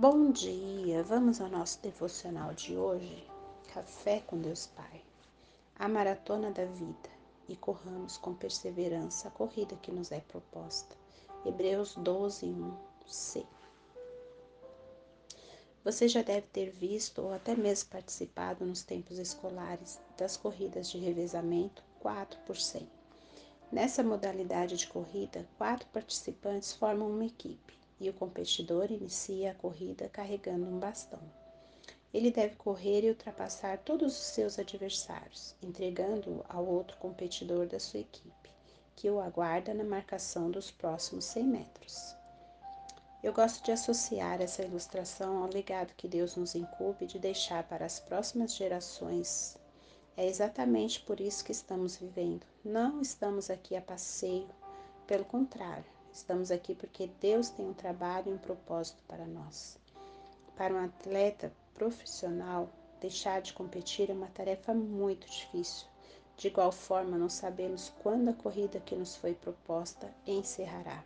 Bom dia, vamos ao nosso devocional de hoje. Café com Deus Pai. A maratona da vida e corramos com perseverança a corrida que nos é proposta. Hebreus 12, 1 C. Você já deve ter visto ou até mesmo participado nos tempos escolares das corridas de revezamento 4 por 100. Nessa modalidade de corrida, quatro participantes formam uma equipe e o competidor inicia a corrida carregando um bastão. Ele deve correr e ultrapassar todos os seus adversários, entregando-o ao outro competidor da sua equipe, que o aguarda na marcação dos próximos 100 metros. Eu gosto de associar essa ilustração ao legado que Deus nos incumbe de deixar para as próximas gerações. É exatamente por isso que estamos vivendo. Não estamos aqui a passeio, pelo contrário, Estamos aqui porque Deus tem um trabalho e um propósito para nós. Para um atleta profissional, deixar de competir é uma tarefa muito difícil. De igual forma, não sabemos quando a corrida que nos foi proposta encerrará.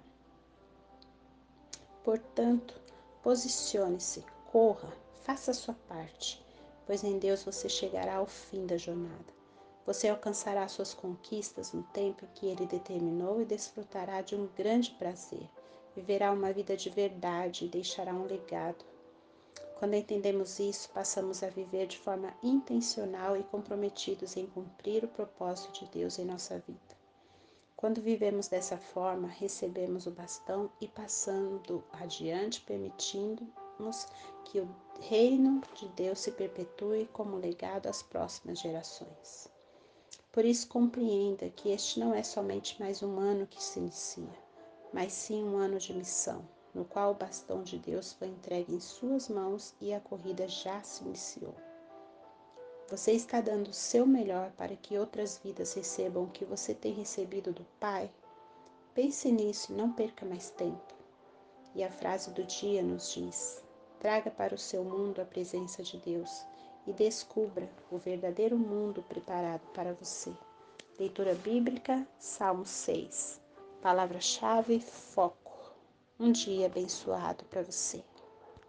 Portanto, posicione-se, corra, faça a sua parte, pois em Deus você chegará ao fim da jornada. Você alcançará suas conquistas no tempo que ele determinou e desfrutará de um grande prazer. Viverá uma vida de verdade e deixará um legado. Quando entendemos isso, passamos a viver de forma intencional e comprometidos em cumprir o propósito de Deus em nossa vida. Quando vivemos dessa forma, recebemos o bastão e passando adiante, permitindo-nos que o reino de Deus se perpetue como legado às próximas gerações. Por isso, compreenda que este não é somente mais um ano que se inicia, mas sim um ano de missão, no qual o bastão de Deus foi entregue em suas mãos e a corrida já se iniciou. Você está dando o seu melhor para que outras vidas recebam o que você tem recebido do Pai? Pense nisso e não perca mais tempo. E a frase do dia nos diz: traga para o seu mundo a presença de Deus e descubra o verdadeiro mundo preparado para você. Leitura bíblica, Salmo 6. Palavra-chave: foco. Um dia abençoado para você.